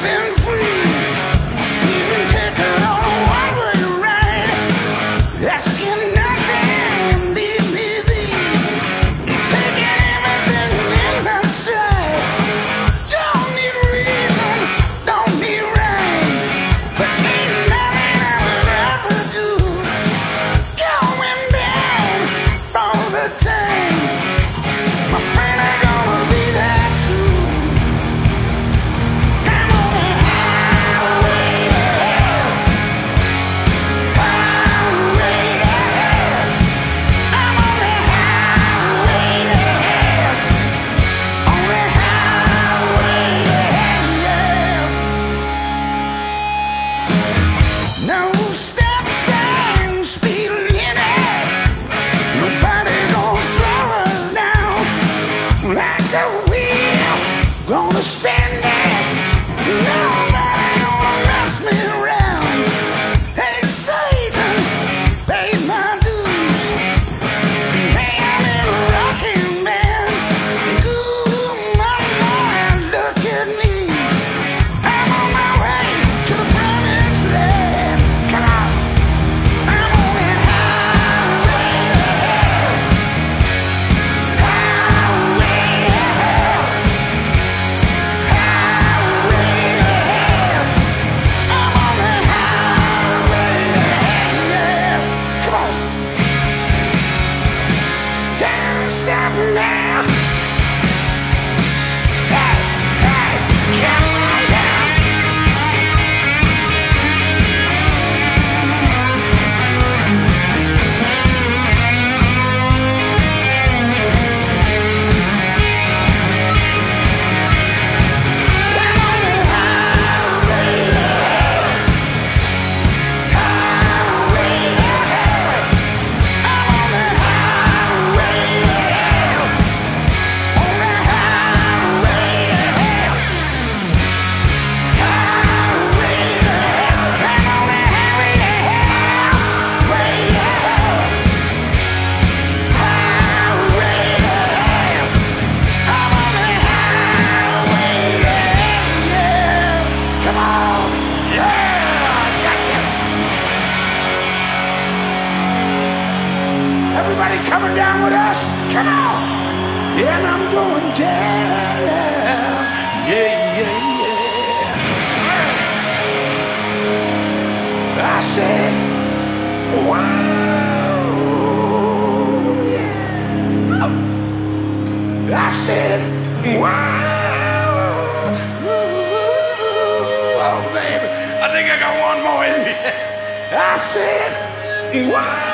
spirit. now. Yeah, gotcha. Everybody coming down with us? Come on. And I'm going down. Yeah, yeah, yeah. I say, wow. I said, wow. I said, wow.